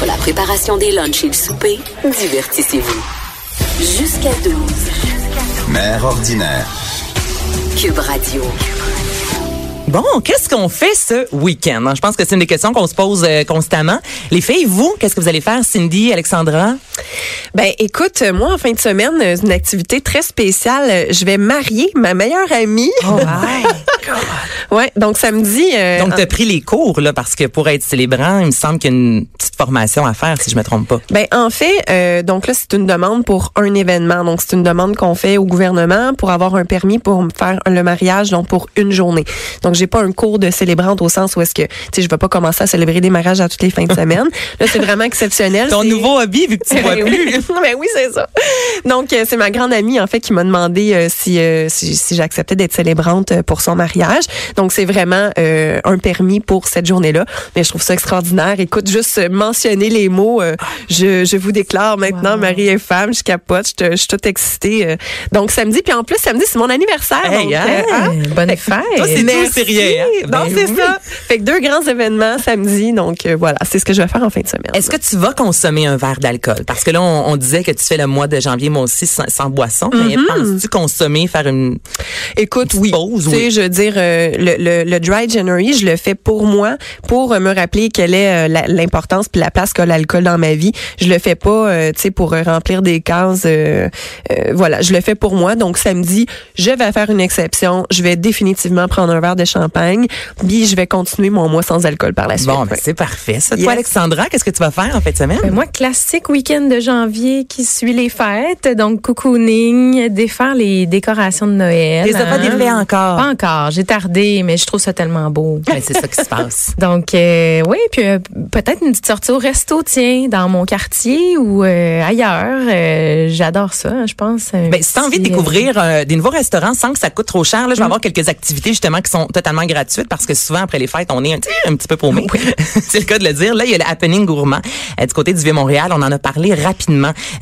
Entre la préparation des lunchs et le souper, divertissez-vous. Jusqu'à 12. Mère ordinaire. Cube Radio. Bon, qu'est-ce qu'on fait ce week-end? Je pense que c'est une des questions qu'on se pose euh, constamment. Les filles, vous, qu'est-ce que vous allez faire, Cindy, Alexandra? Ben, écoute, moi, en fin de semaine, une activité très spéciale. Je vais marier ma meilleure amie. Oh my ouais, donc samedi. euh, Donc, tu as pris les cours, là, parce que pour être célébrant, il me semble qu'il y a une petite formation à faire, si je me trompe pas. Ben en fait, euh, donc là c'est une demande pour un événement. Donc c'est une demande qu'on fait au gouvernement pour avoir un permis pour me faire le mariage donc pour une journée. Donc j'ai pas un cours de célébrante au sens où est-ce que tu sais je vais pas commencer à célébrer des mariages à toutes les fins de semaine. Là c'est vraiment exceptionnel. Ton nouveau hobby, vu que tu vois Ben ben oui, c'est ça. Donc, euh, c'est ma grande amie, en fait, qui m'a demandé euh, si, euh, si, si j'acceptais d'être célébrante euh, pour son mariage. Donc, c'est vraiment euh, un permis pour cette journée-là. Mais je trouve ça extraordinaire. Écoute, juste mentionner les mots, euh, je, je vous déclare maintenant, Marie est femme, je capote, je, te- je suis toute excitée. euh. donc, samedi, puis en plus, samedi, c'est mon anniversaire. Hey, donc, hein? hein? Bonne fête. Toi, c'est tout sérieux. hein? Ben c'est oui. ça. Fait que deux grands événements samedi. Donc, euh, voilà, c'est ce que je vais faire en fin de semaine. Est-ce que tu vas consommer un verre d'alcool? Parce que là, on, on disait que tu fais le mois de janvier, moi aussi, sans, sans boisson. Mais Mm-hmm. penses-tu consommer, faire une... Écoute, oui. pause, tu sais, oui? je veux dire, euh, le, le, le dry January, je le fais pour moi, pour euh, me rappeler quelle est euh, la- l'importance puis la place qu'a l'alcool dans ma vie. Je le fais pas, euh, tu sais, pour euh, remplir des cases. euh, euh, voilà, je le fais pour moi. Donc samedi, je vais faire une exception. Je vais définitivement prendre un verre de champagne, puis je vais continuer mon mois sans alcool par la suite. Bon, ben, Ouais. c'est parfait. Ça, Yes. toi, Alexandra, qu'est-ce que tu vas faire en fin de semaine? Ben, moi, classique week-end de janvier qui suit les fêtes. Donc, cocooning, défaire les décorations de Noël. Les as pas hein. déroulées encore. Pas encore. J'ai tardé, mais je trouve ça tellement beau. Ben, c'est ça qui se passe. Donc, euh, oui, puis euh, peut-être une petite sortie au resto, tiens, dans mon quartier ou euh, ailleurs. J'adore ça, hein, je pense. Ben, si tu as envie de découvrir des nouveaux restaurants sans que ça coûte trop cher, là, je vais avoir quelques activités justement qui sont totalement gratuites parce que souvent après les fêtes, on est un, petit- un petit peu paumé. c'est le cas de le dire. Là, il y a le happening gourmand du côté du Vieux-Montréal. On en a parlé rapidement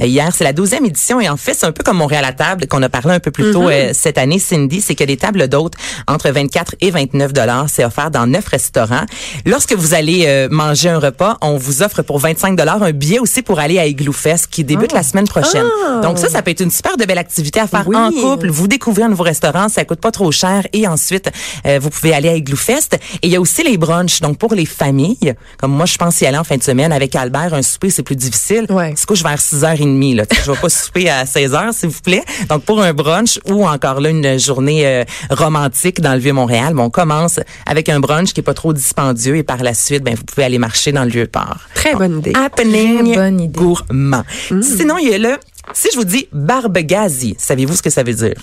euh, hier. C'est la douzième édition et en fait, c'est un peu comme Montréal à table qu'on a parlé un peu plus tôt euh, cette année, Cindy. C'est que des tables d'hôtes entre 24 et 29 dollars, c'est offert dans neuf restaurants. Lorsque vous allez euh, manger un repas, on vous offre pour 25 dollars un billet aussi pour aller à Igloo Fest qui débute la semaine prochaine. Donc ça, ça peut être une super de belle activité à faire Oui. en couple. Vous découvrez un nouveau restaurant, ça coûte pas trop cher et ensuite euh, vous pouvez aller à Igloo Fest. Et il y a aussi les brunchs, donc pour les familles. Comme moi, je pense y aller en fin de semaine avec Albert, un souper c'est plus difficile. Ouais. Couche vers 6h30 là. Tu sais, Je vais pas souper à 16h s'il vous plaît. Donc pour un brunch ou encore là une journée euh, romantique dans le vieux Montréal, bon, on commence avec un brunch qui est pas trop dispendieux et par la suite, ben vous pouvez aller marcher dans le vieux port. Très bonne idée. Happening Très bonne idée. gourmand. Sinon, il y a le si je vous dis barbe gazi, savez-vous ce que ça veut dire?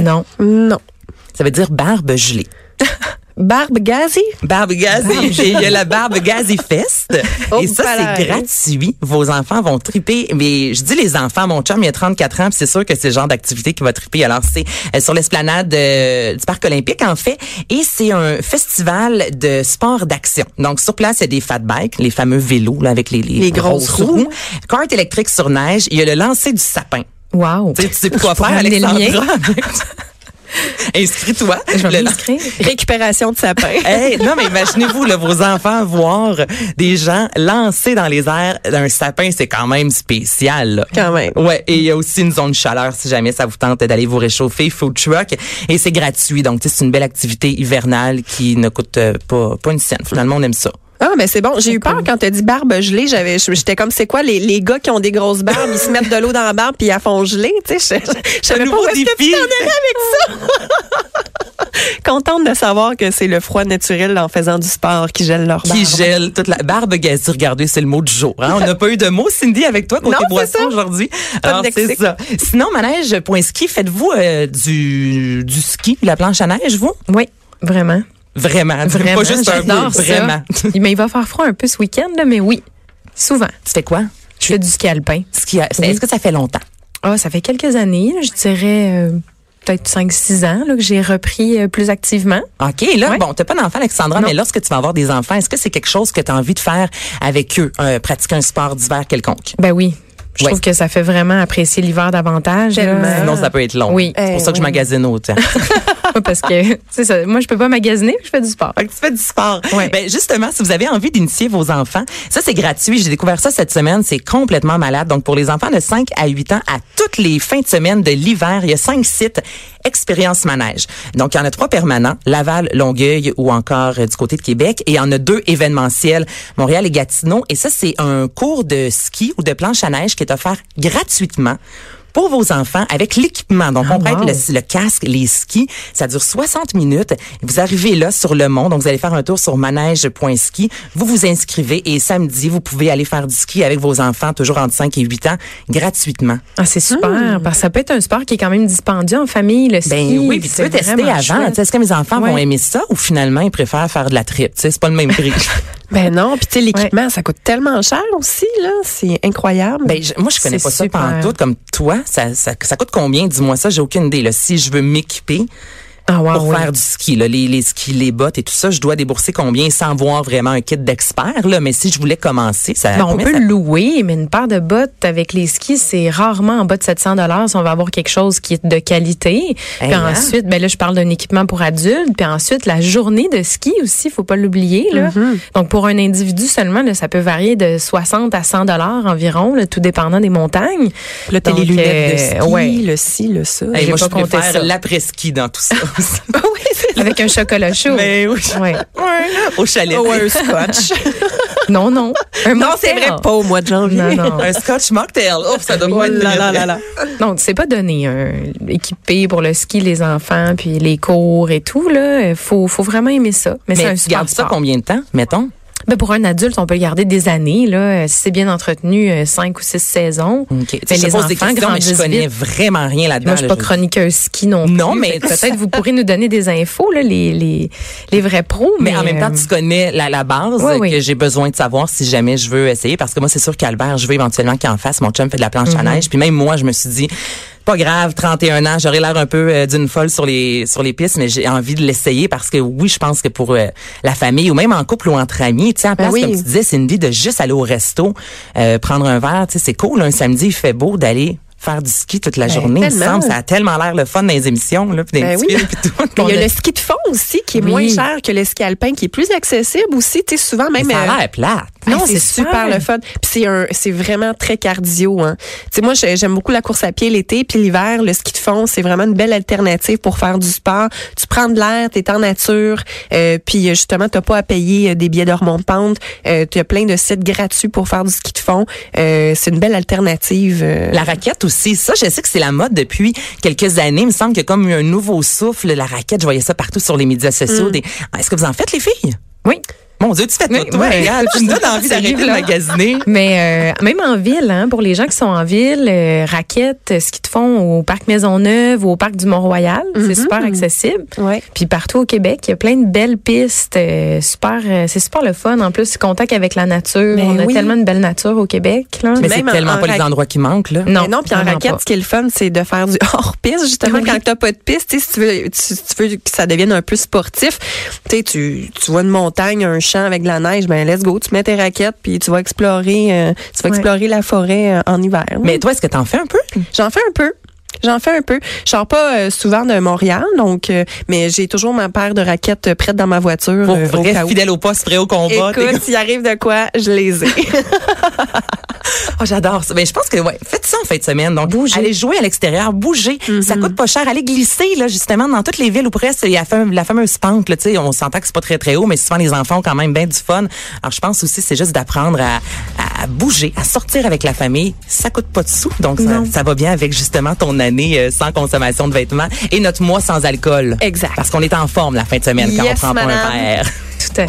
Non. Non. Ça veut dire barbe gelée. Barbe gazi? Barbe gazi. Et il y a la barbe gazi fest. Oh, et ça, c'est gratuit. Vos enfants vont triper. Mais je dis les enfants, mon chum, il a 34 ans, puis c'est sûr que c'est le genre d'activité qui va triper. Alors, c'est euh, sur l'esplanade euh, du Parc olympique, en fait. Et c'est un festival de sport d'action. Donc, sur place, il y a des fat bikes, les fameux vélos, là, avec les, Les grosses roues. Kart électrique sur neige. Il y a le lancer du sapin. Wow. Tu sais, tu sais quoi faire, Alexandra? Inscris-toi. Je vais m'inscrire. Récupération de sapin. Hey, non, mais imaginez-vous, là, vos enfants voir des gens lancer dans les airs d'un sapin, c'est quand même spécial. là. Quand même. Ouais, et il y a aussi une zone chaleur si jamais ça vous tente d'aller vous réchauffer, food truck, et c'est gratuit. Donc, c'est une belle activité hivernale qui ne coûte euh, pas, pas une scène. Finalement, on aime ça. Ah, mais c'est bon. J'ai eu peur quand t'as dit barbe gelée. J'avais, j'étais comme, c'est quoi, les, les gars qui ont des grosses barbes, ils se mettent de l'eau dans la barbe puis ils la font geler, tu sais. Je, je, je savais pas où est-ce que tu défi. t'en allais avec ça. Contente de savoir que c'est le froid naturel en faisant du sport qui gèle leur barbe. Qui gèle toute la barbe gazée. Regardez, c'est le mot du jour. Hein? On n'a pas eu de mots, Cindy, avec toi, côté boisson ça. aujourd'hui. C'est ça. Sinon, manège.ski, faites-vous euh, du, du ski, la planche à neige, vous? Oui, vraiment. Vraiment. Vraiment. Pas juste un peu, ça. vraiment. Mais il va faire froid un peu ce week-end, là, mais oui. souvent. Tu fais quoi? Je fais du ski alpin. Ski- Est-ce Oui. que ça fait longtemps? Ah, ça fait quelques années, je dirais euh, peut-être 5-6 ans là, que j'ai repris euh, plus activement. OK, là, Ouais. bon, t'as pas d'enfant, Alexandra, Non. mais lorsque tu vas avoir des enfants, est-ce que c'est quelque chose que tu as envie de faire avec eux, euh, pratiquer un sport d'hiver quelconque? Ben oui. Je Ouais. trouve que ça fait vraiment apprécier l'hiver davantage. Tellement. Sinon, ça peut être long. Oui. C'est pour ça que je magasine autant. parce que c'est ça. Moi, je peux pas magasiner, je fais du sport. Fait que tu fais du sport. Ouais. Ben, justement, si vous avez envie d'initier vos enfants, ça, c'est gratuit. J'ai découvert ça cette semaine. C'est complètement malade. Donc, pour les enfants de 5 à 8 ans, à les fins de semaine de l'hiver, il y a cinq sites Expérience Manège. Donc, il y en a trois permanents, Laval, Longueuil ou encore euh, du côté de Québec. Et il y en a deux événementiels, Montréal et Gatineau. Et ça, c'est un cours de ski ou de planche à neige qui est offert gratuitement pour vos enfants avec l'équipement. Donc, on Ah, prête wow. le, le casque, les skis. Ça dure 60 minutes. Vous arrivez là sur le mont. Donc, vous allez faire un tour sur manège.ski. Vous vous inscrivez et samedi, vous pouvez aller faire du ski avec vos enfants, toujours entre 5 et 8 ans, gratuitement. Ah, c'est super. Parce que ça peut être un sport qui est quand même dispendieux en famille, le ski. Ben oui, puis tu peux tester avant. Est-ce que mes enfants vont aimer ça ou finalement ils préfèrent faire de la trip? C'est pas le même prix. Ben non, puis tu sais, l'équipement, ça coûte tellement cher aussi, là. C'est incroyable. Ben, je- moi, je connais pas ça super. pantoute comme toi. Ça, ça, ça coûte combien? Dis-moi ça, j'ai aucune idée. Là. Si je veux m'équiper Ah, wow, pour oui. faire du ski, là, les, les skis, les bottes et tout ça, je dois débourser combien sans voir vraiment un kit d'expert. Là? Mais si je voulais commencer, ça Ben, on peut ça- louer, mais une paire de bottes avec les skis, c'est rarement en bas de 700 dollars si on va avoir quelque chose qui est de qualité. Hey, puis hein? ensuite, ben là, je parle d'un équipement pour adultes. Puis ensuite, la journée de ski aussi, faut pas l'oublier. là. Mm-hmm. Donc, pour un individu seulement, là, ça peut varier de 60 à 100 dollars environ, là, tout dépendant des montagnes. Là, t'as les lunettes de euh, ski, ouais. le ci, le ça. Hey, moi, je pas compté préfère l'après-ski dans tout ça. aussi. oui, c'est Avec un chocolat chaud. Mais oui. Ouais. Au chalet. Oh, un scotch. Non, non. Un non, c'est vrai, pas au mois de janvier. Non, non. Un scotch mocktail. Oh, ça doit pas Oh là là là là. Donc, c'est pas donné un équipé pour le ski, les enfants, puis les cours et tout là. Faut, faut vraiment aimer ça. Mais, c'est un tu gardes ça combien de temps, mettons? Ben, pour un adulte, on peut le garder des années là. Euh, Si c'est bien entretenu, euh, cinq ou six saisons. OK. Tu sais, Mais te les pose des enfants questions, mais je connais vite. vraiment rien là-dedans. Moi, je suis pas chroniqueuse ski non, Non, plus. mais- Fait que peut-être vous pourrez nous donner des infos là, les les les vrais pros. Mais, Mais, en même temps, euh, tu connais la, la base Oui, euh, oui. que j'ai besoin de savoir si jamais je veux essayer. Parce que moi, c'est sûr qu'Albert, je veux éventuellement qu'il en fasse. Mon chum fait de la planche à Mhm. neige. Puis même moi, je me suis dit, pas grave, 31 ans, j'aurais l'air un peu euh, d'une folle sur les sur les pistes, mais j'ai envie de l'essayer parce que oui, je pense que pour euh, la famille ou même en couple ou entre amis, tu sais, en Ben place, oui. comme tu disais, c'est une vie de juste aller au resto, euh, prendre un verre, tu sais, c'est cool. Un samedi, il fait beau d'aller faire du ski toute la journée. Il me semble, ça a tellement l'air le fun dans les émissions, là, puis les Ben oui. puis tout. Il y a a- le ski de fond aussi qui est Oui. moins cher que le ski alpin, qui est plus accessible aussi. Tu sais, souvent même. Mais ça a l'air plate. Non, Hey, c'est super le fun. Puis c'est un, c'est vraiment très cardio. Hein. Tu sais, moi, j'ai- j'aime beaucoup la course à pied l'été, puis l'hiver, le ski de fond, c'est vraiment une belle alternative pour faire du sport. Tu prends de l'air, t'es en nature, euh, puis euh, justement, t'as pas à payer euh, des billets de remonte-pente. Euh, tu as plein de sites gratuits pour faire du ski de fond. Euh, c'est une belle alternative. euh. La raquette aussi, ça, je sais que c'est la mode depuis quelques années. Il me semble qu'il y a comme eu un nouveau souffle. La raquette, je voyais ça partout sur les médias Mm. sociaux. Des... Ah, Est-ce que vous en faites, les filles? Oui. Mon Dieu, tu fais tout, toi. ouais. Tu me donnes envie Ça d'arrêter arrive de magasiner. Mais euh, même en ville, hein, pour les gens qui sont en ville, euh, raquettes, euh, ski de fond au parc Maisonneuve ou au parc du Mont-Royal, c'est super accessible. Ouais. Puis partout au Québec, il y a plein de belles pistes, euh, super, euh, c'est super le fun. En plus, contact avec la nature, Ben on a tellement de belle nature au Québec. Là. Mais Même c'est en- tellement en pas les endroits qui manquent, là. Non, Mais non, puis en raquette, pas. ce qui est le fun, c'est de faire du hors-piste, justement, Oui. quand t'as pas de piste. Tu sais, si tu veux, tu, tu veux que ça devienne un peu sportif, tu sais, tu, tu vois une montagne, un champ avec de la neige, ben let's go, tu mets tes raquettes, puis tu vas explorer, euh, tu vas Ouais. explorer la forêt euh, en hiver. Mais toi, est-ce que t'en fais un peu? J'en fais un peu. J'en fais un peu. Je sors pas euh, souvent de Montréal, donc, euh, mais j'ai toujours ma paire de raquettes euh, prête dans ma voiture. Pour au vrai, où. fidèle au poste, prêt au combat. Écoute, s'il arrive de quoi, je les ai. Oh, j'adore ça. Ben, je pense que, ouais, faites ça en fin de semaine. Donc, Bouger. allez jouer à l'extérieur, bouger. Ça coûte pas cher. Allez glisser, là, justement, dans toutes les villes où presque il y a la fame- la fameuse pente, là, tu sais, on s'entend que c'est pas très, très haut, mais souvent les enfants ont quand même bien du fun. Alors, je pense aussi, c'est juste d'apprendre à, à bouger, à sortir avec la famille. Ça coûte pas de sous. Donc, ça, ça va bien avec, justement, ton année euh, sans consommation de vêtements et notre mois sans alcool. Exact. Parce qu'on est en forme la fin de semaine quand on prend pas un verre.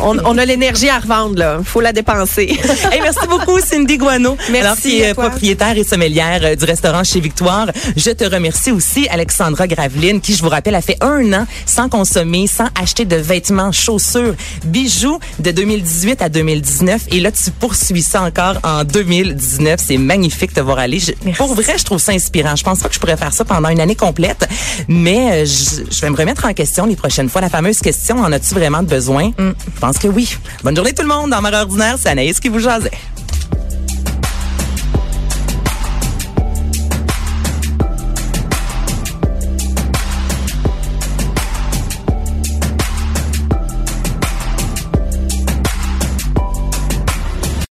On, on a l'énergie à revendre, là. Faut la dépenser. Hey, merci beaucoup, Cindy Guano. Merci Alors, qui est à toi. propriétaire et sommelière euh, du restaurant chez Victoire. Je te remercie aussi, Alexandra Graveline, qui, je vous rappelle, a fait un an sans consommer, sans acheter de vêtements, chaussures, bijoux de 2018 à 2019. Et là, tu poursuis ça encore en 2019. C'est magnifique de voir aller. Je- pour vrai, je trouve ça inspirant. Je pense pas que je pourrais faire ça pendant une année complète, mais euh, je, je vais me remettre en question les prochaines fois. La fameuse question, en as-tu vraiment besoin? Je pense que oui. Bonne journée tout le monde. Dans Mère Ordinaire, c'est Anaïs qui vous jasait.